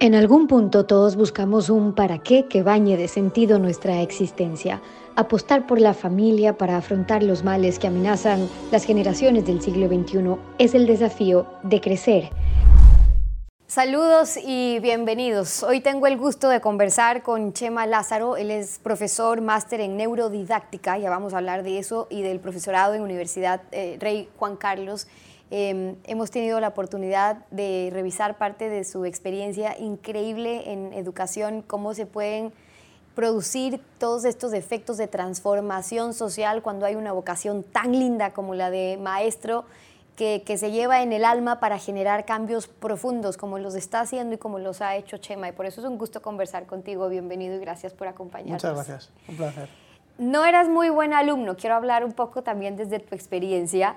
En algún punto todos buscamos un para qué que bañe de sentido nuestra existencia, apostar por la familia para afrontar los males que amenazan las generaciones del siglo XXI es el desafío de crecer. Saludos y bienvenidos. Hoy tengo el gusto de conversar con Chema Lázaro. Él es profesor máster en neurodidáctica, ya vamos a hablar de eso, y del profesorado en Universidad eh, Rey Juan Carlos. Em, hemos tenido la oportunidad de revisar parte de su experiencia increíble en educación, cómo se pueden producir todos estos efectos de transformación social cuando hay una vocación tan linda como la de maestro que, que, se lleva en el alma para generar cambios profundos como los está haciendo y como los ha hecho Chema. Y por eso es un gusto conversar contigo. Bienvenido y gracias por acompañarnos. Muchas gracias, un placer. No eras muy buen alumno, quiero hablar un poco también desde tu experiencia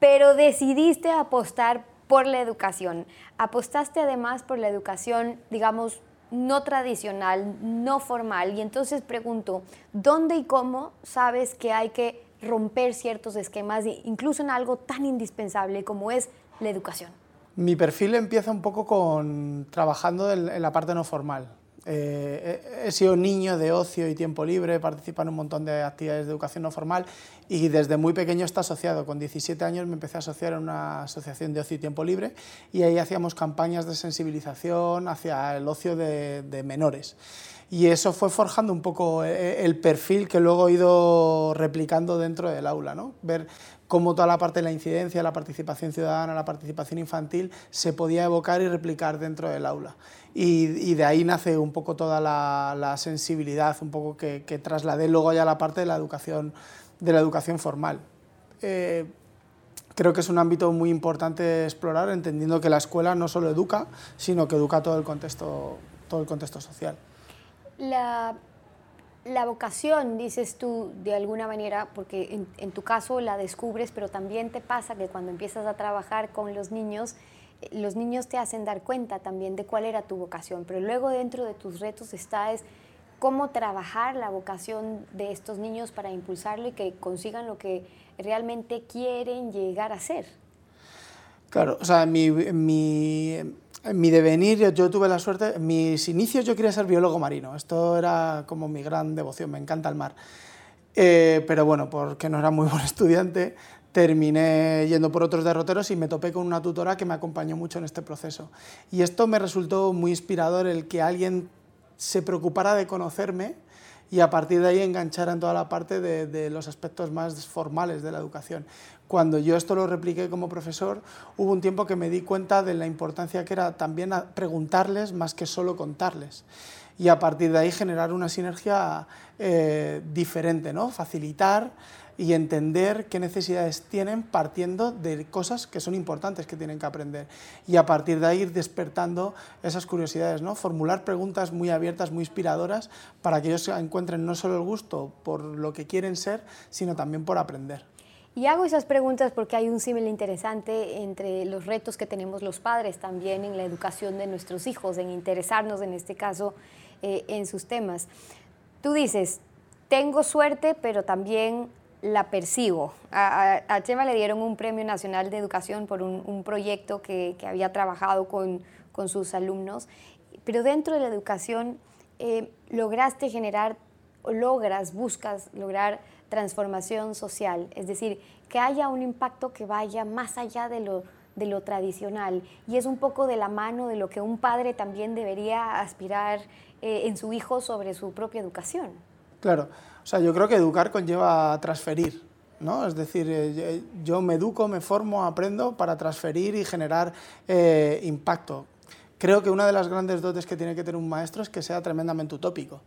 pero decidiste apostar por la educación. Apostaste además por la educación, digamos, no tradicional, no formal. Y entonces pregunto, ¿dónde y cómo sabes que hay que romper ciertos esquemas, incluso en algo tan indispensable como es la educación? Mi perfil empieza un poco con trabajando en la parte no formal. Eh, he sido niño de ocio y tiempo libre, he participado en un montón de actividades de educación no formal y desde muy pequeño está asociado. Con 17 años me empecé a asociar en una asociación de ocio y tiempo libre y ahí hacíamos campañas de sensibilización hacia el ocio de menores. Y eso fue forjando un poco eh, el perfil que luego he ido replicando dentro del aula, ¿no? ver cómo toda la parte de la incidencia, la participación ciudadana, la participación infantil se podía evocar y replicar dentro del aula y, de ahí nace un poco toda la, sensibilidad, un poco que, que, trasladé luego ya a la parte de la educación, de la educación formal. Eh, creo que es un ámbito muy importante explorar, entendiendo que la escuela no solo educa, sino que educa todo el contexto social. La, la vocación, dices tú, de alguna manera, porque en, en tu caso la descubres, pero también te pasa que cuando empiezas a trabajar con los niños, los niños te hacen dar cuenta también de cuál era tu vocación, pero luego dentro de tus retos está es cómo trabajar la vocación de estos niños para impulsarlo y que consigan lo que realmente quieren llegar a ser. Claro, o sea, mi, mi, mi devenir, yo, tuve la suerte, mis inicios yo quería ser biólogo marino, esto era como mi gran devoción, me encanta el mar. Eh, pero bueno, porque no era muy buen estudiante, terminé yendo por otros derroteros y me topé con una tutora que me acompañó mucho en este proceso. Y esto me resultó muy inspirador, el que alguien se preocupara de conocerme y a partir de ahí enganchara en toda la parte de, los aspectos más formales de la educación. Cuando yo esto lo repliqué como profesor, hubo un tiempo que me di cuenta de la importancia que era también preguntarles más que solo contarles. Y a partir de ahí generar una sinergia eh, diferente, ¿no? facilitar y entender qué necesidades tienen partiendo de cosas que son importantes que tienen que aprender y a partir de ahí ir despertando esas curiosidades, ¿no? formular preguntas muy abiertas, muy inspiradoras para que ellos encuentren no solo el gusto por lo que quieren ser, sino también por aprender. Y hago esas preguntas porque hay un símil interesante entre los retos que tenemos los padres también en la educación de nuestros hijos, en interesarnos en este caso eh, en sus temas. Tú dices, tengo suerte, pero también la percibo. A, Chema le dieron un premio nacional de educación por un, proyecto que, había trabajado con, sus alumnos, pero dentro de la educación eh, lograste generar, logras, buscas lograr transformación social, es decir, que haya un impacto que vaya más allá de lo, de lo tradicional y es un poco de la mano de lo que un padre también debería aspirar eh, en su hijo sobre su propia educación. Claro, o sea, yo creo que educar conlleva transferir, ¿no? Es decir, eh, yo me educo, me formo, aprendo para transferir y generar eh, impacto. Creo que una de las grandes dotes que tiene que tener un maestro es que sea tremendamente utópico.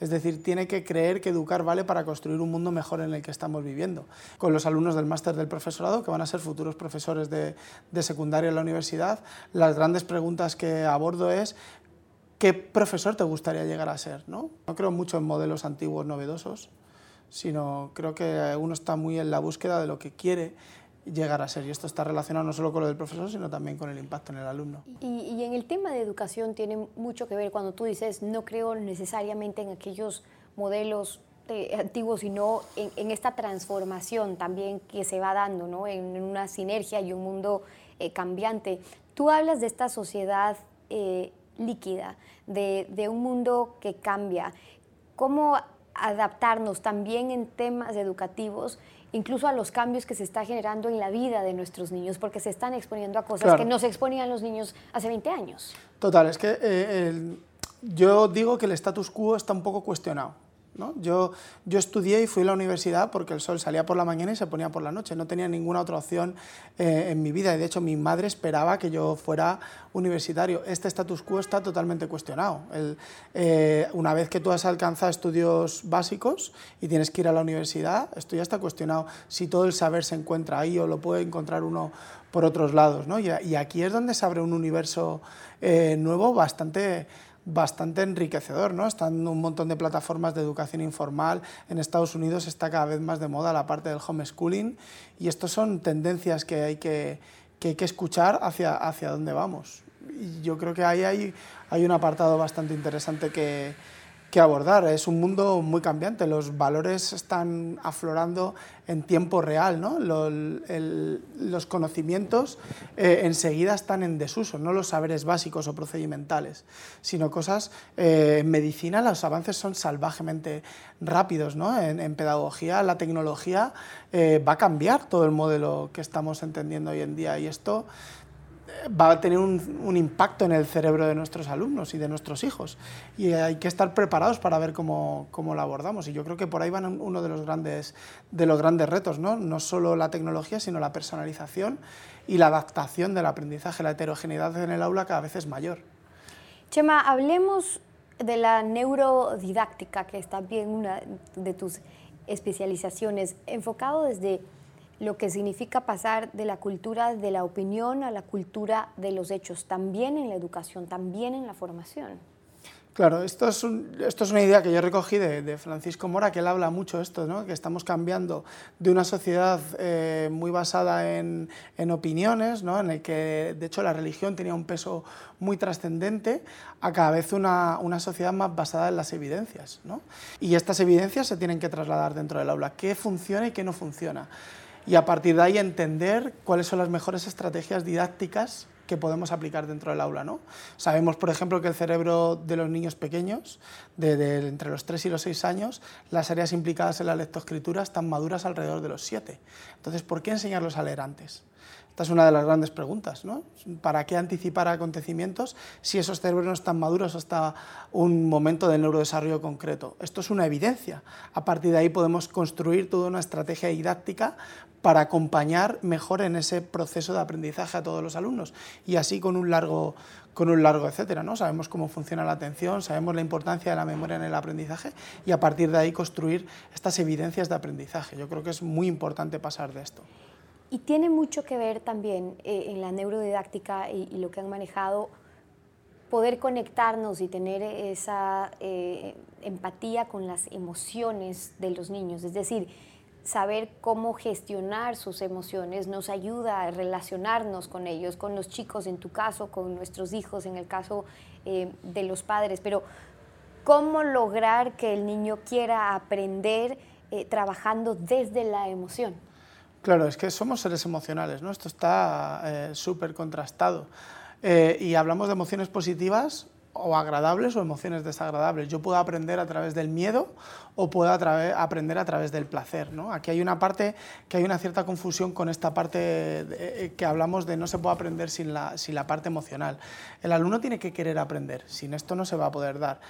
Es decir, tiene que creer que educar vale para construir un mundo mejor en el que estamos viviendo. Con los alumnos del máster del profesorado, que van a ser futuros profesores de, de secundaria en la universidad, las grandes preguntas que abordo es qué profesor te gustaría llegar a ser. ¿no? no creo mucho en modelos antiguos novedosos, sino creo que uno está muy en la búsqueda de lo que quiere llegar a ser. Y esto está relacionado no solo con lo del profesor, sino también con el impacto en el alumno. Y, en el tema de educación tiene mucho que ver cuando tú dices, no creo necesariamente en aquellos modelos eh, antiguos, sino en, esta transformación también que se va dando, ¿no? en, una sinergia y un mundo eh, cambiante. Tú hablas de esta sociedad eh, líquida, de, de un mundo que cambia. ¿Cómo adaptarnos también en temas educativos incluso a los cambios que se está generando en la vida de nuestros niños, porque se están exponiendo a cosas que no se exponían los niños hace 20 años. Total, es que eh, yo digo que el status quo está un poco cuestionado. Yo, yo estudié y fui a la universidad porque el sol salía por la mañana y se ponía por la noche. No tenía ninguna otra opción eh, en mi vida de hecho mi madre esperaba que yo fuera universitario. Este status quo está totalmente cuestionado. Eh, una vez que tú has alcanzado estudios básicos y tienes que ir a la universidad, esto ya está cuestionado. Si todo el saber se encuentra ahí o lo puede encontrar uno por otros lados. Y, aquí es donde se abre un universo eh, nuevo bastante bastante enriquecedor, ¿no? Están un montón de plataformas de educación informal. En Estados Unidos está cada vez más de moda la parte del homeschooling y estas son tendencias que hay que, que, hay que escuchar hacia, hacia dónde vamos. Y yo creo que ahí hay, hay un apartado bastante interesante que, que abordar. Es un mundo muy cambiante, los valores están aflorando en tiempo real, ¿no? los conocimientos eh, enseguida están en desuso, no los saberes básicos o procedimentales, sino cosas, eh, en medicina los avances son salvajemente rápidos, ¿no? en, pedagogía la tecnología eh, va a cambiar todo el modelo que estamos entendiendo hoy en día y esto va a tener un, impacto en el cerebro de nuestros alumnos y de nuestros hijos. Y hay que estar preparados para ver cómo, cómo lo abordamos. Y yo creo que por ahí van uno de los grandes, de los grandes retos, ¿no? no solo la tecnología, sino la personalización y la adaptación del aprendizaje. La heterogeneidad en el aula cada vez es mayor. Chema, hablemos de la neurodidáctica, que es también una de tus especializaciones, enfocado desde lo que significa pasar de la cultura de la opinión a la cultura de los hechos, también en la educación, también en la formación. Claro, esto es, esto es una idea que yo recogí de, Francisco Mora, que él habla mucho de esto, ¿no? que estamos cambiando de una sociedad eh, muy basada en, en opiniones, ¿no? en el que de hecho la religión tenía un peso muy trascendente, a cada vez una, una, sociedad más basada en las evidencias. ¿no? Y estas evidencias se tienen que trasladar dentro del aula, qué funciona y qué no funciona y a partir de ahí entender cuáles son las mejores estrategias didácticas que podemos aplicar dentro del aula. ¿no? Sabemos, por ejemplo, que el cerebro de los niños pequeños, entre los 3 y los 6 años, las áreas implicadas en la lectoescritura están maduras alrededor de los 7. Entonces, ¿por qué enseñarlos a leer antes? Esta es una de las grandes preguntas, ¿no? ¿Para qué anticipar acontecimientos si esos cerebros no están maduros hasta un momento de neurodesarrollo concreto? Esto es una evidencia. A partir de ahí podemos construir toda una estrategia didáctica para acompañar mejor en ese proceso de aprendizaje a todos los alumnos y así con un largo, con un largo etcétera. ¿no? Sabemos cómo funciona la atención, sabemos la importancia de la memoria en el aprendizaje y a partir de ahí construir estas evidencias de aprendizaje. Yo creo que es muy importante pasar de esto. Y tiene mucho que ver también eh, en la neurodidáctica y, lo que han manejado, poder conectarnos y tener esa eh, empatía con las emociones de los niños. Es decir, saber cómo gestionar sus emociones nos ayuda a relacionarnos con ellos, con los chicos en tu caso, con nuestros hijos en el caso eh, de los padres. Pero, ¿cómo lograr que el niño quiera aprender trabajando desde la emoción? Claro, es que somos seres emocionales, ¿no? Esto está eh, súper contrastado. Eh, y hablamos de emociones positivas o agradables o emociones desagradables. Yo puedo aprender a través del miedo o puedo aprender a través del placer. ¿no? Aquí hay una parte que hay una cierta confusión con esta parte eh, que hablamos de no se puede aprender sin la, sin la parte emocional. El alumno tiene que querer aprender, sin esto no se va a poder dar.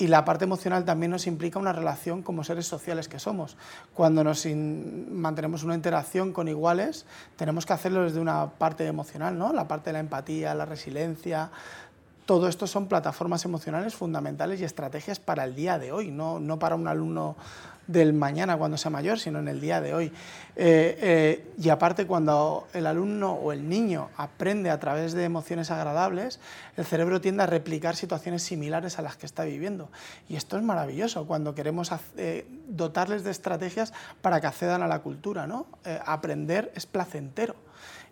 Y la parte emocional también nos implica una relación como seres sociales que somos. Cuando nos mantenemos una interacción con iguales, tenemos que hacerlo desde una parte emocional, ¿no? la parte de la empatía, la resiliencia. Todo esto son plataformas emocionales fundamentales y estrategias para el día de hoy, no, no para un alumno del mañana cuando sea mayor, sino en el día de hoy. Eh, eh, y aparte, cuando el alumno o el niño aprende a través de emociones agradables, el cerebro tiende a replicar situaciones similares a las que está viviendo. Y esto es maravilloso cuando queremos eh, dotarles de estrategias para que accedan a la cultura. ¿no? aprender es placentero.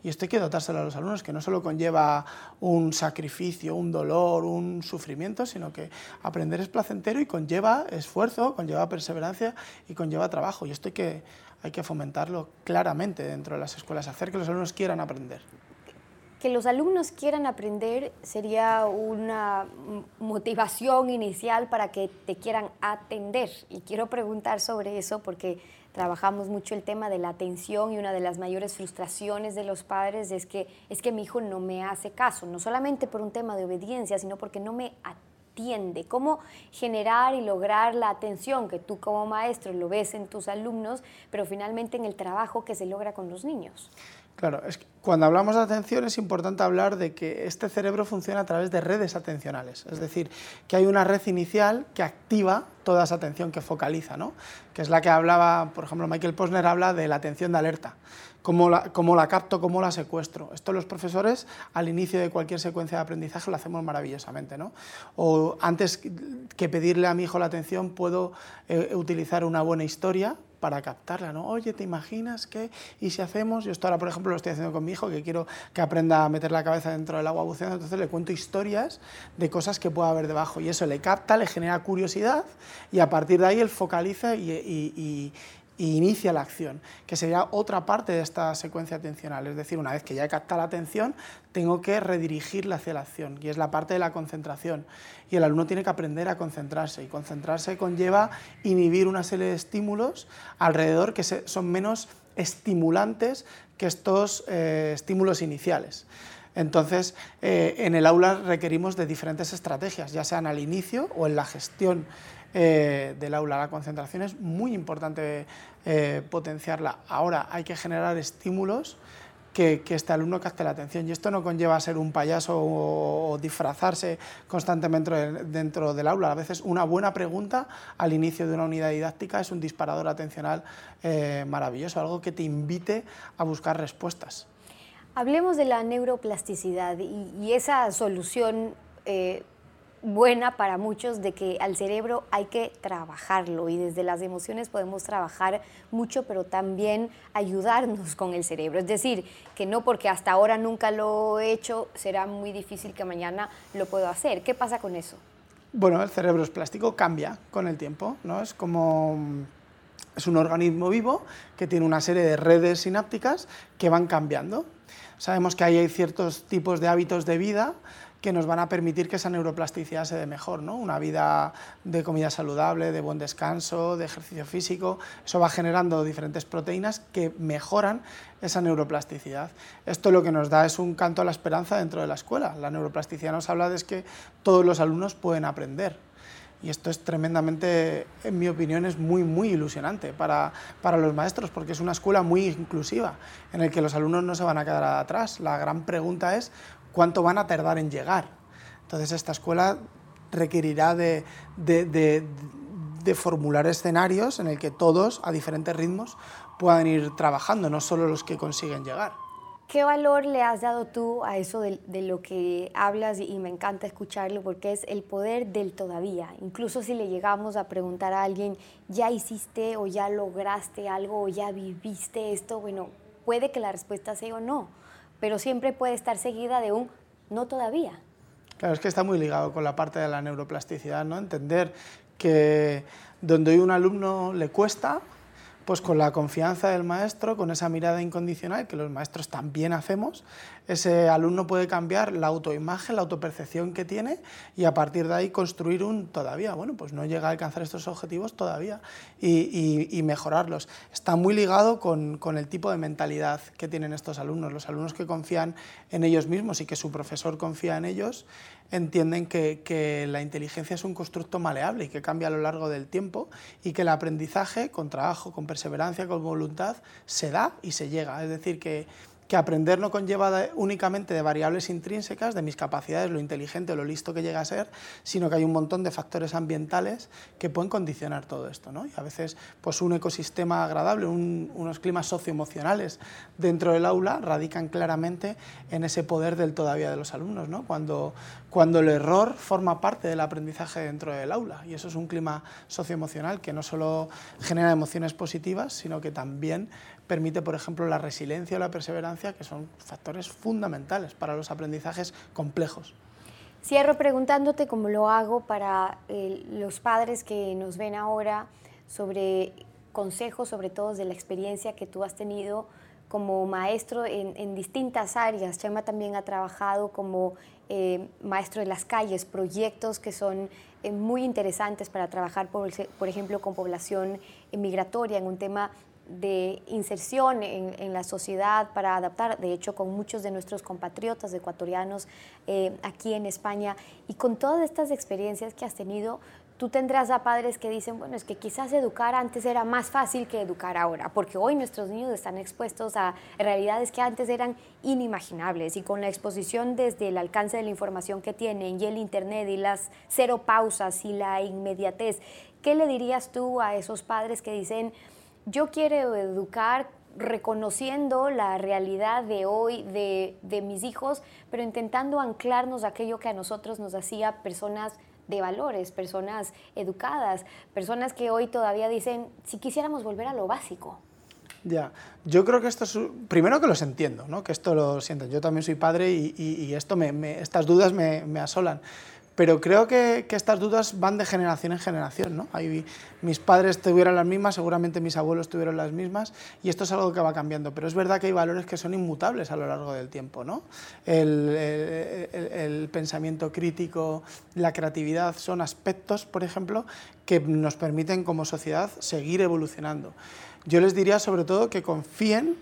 Y esto hay que dotárselo a los alumnos, que no solo conlleva un sacrificio, un dolor, un sufrimiento, sino que aprender es placentero y conlleva esfuerzo, conlleva perseverancia y conlleva trabajo. Y esto hay que, hay que fomentarlo claramente dentro de las escuelas, hacer que los alumnos quieran aprender. Que los alumnos quieran aprender sería una motivación inicial para que te quieran atender. Y quiero preguntar sobre eso porque trabajamos mucho el tema de la atención y una de las mayores frustraciones de los padres es que, es que mi hijo no me hace caso, no solamente por un tema de obediencia, sino porque no me atiende. ¿Cómo generar y lograr la atención que tú como maestro lo ves en tus alumnos, pero finalmente en el trabajo que se logra con los niños? Claro, cuando hablamos de atención es importante hablar de que este cerebro funciona a través de redes atencionales, es decir, que hay una red inicial que activa toda esa atención, que focaliza, ¿no? que es la que hablaba, por ejemplo, Michael Posner habla de la atención de alerta, cómo la, cómo la capto, cómo la secuestro. Esto los profesores al inicio de cualquier secuencia de aprendizaje lo hacemos maravillosamente. ¿no? O antes que pedirle a mi hijo la atención puedo eh, utilizar una buena historia para captarla, ¿no? Oye, ¿te imaginas que? ¿Y si hacemos? Yo esto ahora, por ejemplo, lo estoy haciendo con mi hijo, que quiero que aprenda a meter la cabeza dentro del agua buceando, entonces le cuento historias de cosas que pueda haber debajo y eso le capta, le genera curiosidad y a partir de ahí él focaliza y, y inicia la acción, que sería otra parte de esta secuencia atencional. Es decir, una vez que ya he captado la atención, tengo que redirigirla hacia la acción, y es la parte de la concentración. Y el alumno tiene que aprender a concentrarse, y concentrarse conlleva inhibir una serie de estímulos alrededor que son menos estimulantes que estos eh, estímulos iniciales. Entonces, eh, en el aula requerimos de diferentes estrategias, ya sean al inicio o en la gestión eh, del aula. La concentración es muy importante eh, potenciarla. Ahora hay que generar estímulos que, este alumno capte la atención. Y esto no conlleva ser un payaso o, disfrazarse constantemente dentro, del aula. A veces una buena pregunta al inicio de una unidad didáctica es un disparador atencional eh, maravilloso, algo que te invite a buscar respuestas. Hablemos de la neuroplasticidad y, esa solución buena para muchos de que al cerebro hay que trabajarlo y desde las emociones podemos trabajar mucho, pero también ayudarnos con el cerebro. Es decir, que no porque hasta ahora nunca lo he hecho, será muy difícil que mañana lo puedo hacer. ¿Qué pasa con eso? Bueno, el cerebro es plástico, cambia con el tiempo, ¿no? Es como es un organismo vivo que tiene una serie de redes sinápticas que van cambiando. Sabemos que hay ciertos tipos de hábitos de vida que nos van a permitir que esa neuroplasticidad se dé mejor, ¿no? Una vida de comida saludable, de buen descanso, de ejercicio físico, eso va generando diferentes proteínas que mejoran esa neuroplasticidad. Esto lo que nos da es un canto a la esperanza dentro de la escuela. La neuroplasticidad nos habla de que todos los alumnos pueden aprender. Y esto es tremendamente, en mi opinión, es muy, muy ilusionante para, para los maestros, porque es una escuela muy inclusiva, en la que los alumnos no se van a quedar atrás. La gran pregunta es cuánto van a tardar en llegar. Entonces esta escuela requerirá de, formular escenarios en el que todos, a diferentes ritmos, puedan ir trabajando, no solo los que consiguen llegar. ¿Qué valor le has dado tú a eso de, lo que hablas y me encanta escucharlo porque es el poder del todavía? Incluso si le llegamos a preguntar a alguien, ¿ya hiciste o ya lograste algo o ya viviste esto? Bueno, puede que la respuesta sea o no pero siempre puede estar seguida de un no todavía. Claro, es que está muy ligado con la parte de la neuroplasticidad, ¿no? Entender que donde un alumno le cuesta, pues con la confianza del maestro, con esa mirada incondicional que los maestros también hacemos, ese alumno puede cambiar la autoimagen, la autopercepción que tiene y a partir de ahí construir un todavía, bueno, pues no llega a alcanzar estos objetivos todavía y, mejorarlos. Está muy ligado con, el tipo de mentalidad que tienen estos alumnos. Los alumnos que confían en ellos mismos y que su profesor confía en ellos entienden que, que, la inteligencia es un constructo maleable y que cambia a lo largo del tiempo y que el aprendizaje con trabajo, con perseverancia, con voluntad, se da y se llega. Es decir, que que aprender no conlleva únicamente de variables intrínsecas, de mis capacidades, lo inteligente o lo listo que llega a ser, sino que hay un montón de factores ambientales que pueden condicionar todo esto. ¿no? Y a veces pues, un ecosistema agradable, unos climas socioemocionales dentro del aula radican claramente en ese poder del todavía de los alumnos, ¿no? cuando, cuando el error forma parte del aprendizaje dentro del aula. Y eso es un clima socioemocional que no solo genera emociones positivas, sino que también permite, por ejemplo, la resiliencia o la perseverancia, que son factores fundamentales para los aprendizajes complejos. Cierro preguntándote cómo lo hago para eh, los padres que nos ven ahora sobre consejos, sobre todo de la experiencia que tú has tenido como maestro en, distintas áreas. Chema también ha trabajado como eh, maestro de las calles, proyectos que son eh, muy interesantes para trabajar, por, por ejemplo, con población migratoria en un tema de inserción en, la sociedad para adaptar, de hecho, con muchos de nuestros compatriotas ecuatorianos eh, aquí en España. Y con todas estas experiencias que has tenido, tú tendrás a padres que dicen, bueno, es que quizás educar antes era más fácil que educar ahora, porque hoy nuestros niños están expuestos a realidades que antes eran inimaginables y con la exposición desde el alcance de la información que tienen y el Internet y las cero pausas y la inmediatez, ¿qué le dirías tú a esos padres que dicen, yo quiero educar reconociendo la realidad de hoy de, de mis hijos, pero intentando anclarnos aquello que a nosotros nos hacía personas de valores, personas educadas, personas que hoy todavía dicen, si quisiéramos volver a lo básico. Ya, yo creo que esto es, primero que los entiendo, ¿no? que esto lo siento, yo también soy padre y, esto estas dudas me asolan, pero creo que, estas dudas van de generación en generación. ¿no? mis padres tuvieron las mismas, seguramente mis abuelos tuvieron las mismas, y esto es algo que va cambiando. Pero es verdad que hay valores que son inmutables a lo largo del tiempo. ¿no? El, pensamiento crítico, la creatividad son aspectos, por ejemplo, que nos permiten como sociedad seguir evolucionando. Yo les diría sobre todo que confíen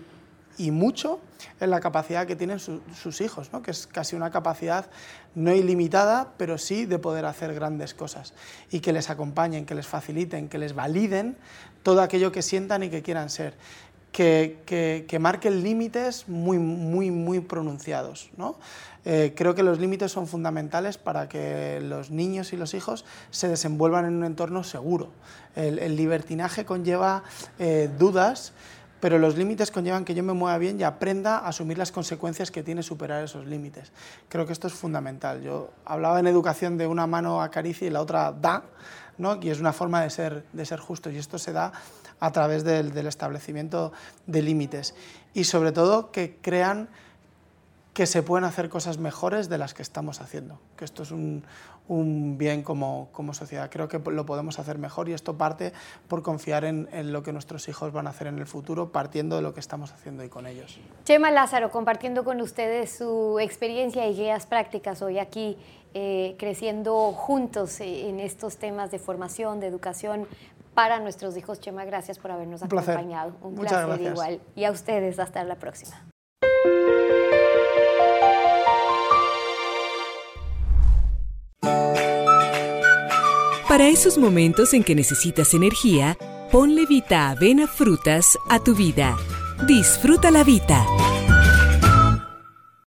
y mucho en la capacidad que tienen sus hijos, ¿no? que es casi una capacidad no ilimitada, pero sí de poder hacer grandes cosas y que les acompañen, que les faciliten, que les validen todo aquello que sientan y que quieran ser. Que, que, marquen límites muy, muy, muy pronunciados. Eh, creo que los límites son fundamentales para que los niños y los hijos se desenvuelvan en un entorno seguro. El, libertinaje conlleva eh, dudas pero los límites conllevan que yo me mueva bien y aprenda a asumir las consecuencias que tiene superar esos límites. Creo que esto es fundamental. Yo hablaba en educación de una mano acaricia y la otra da, ¿no? y es una forma de ser, de ser justo, y esto se da a través del, del establecimiento de límites. Y sobre todo que crean que se pueden hacer cosas mejores de las que estamos haciendo, que esto es un, un bien como, como, sociedad. Creo que lo podemos hacer mejor y esto parte por confiar en, en, lo que nuestros hijos van a hacer en el futuro, partiendo de lo que estamos haciendo hoy con ellos. Chema Lázaro, compartiendo con ustedes su experiencia y guías prácticas hoy aquí, eh, creciendo juntos en estos temas de formación, de educación para nuestros hijos. Chema, gracias por habernos un acompañado. Un Muchas placer igual. Y a ustedes, hasta la próxima. Para esos momentos en que necesitas energía, ponle Vita Avena Frutas a tu vida. Disfruta la vida.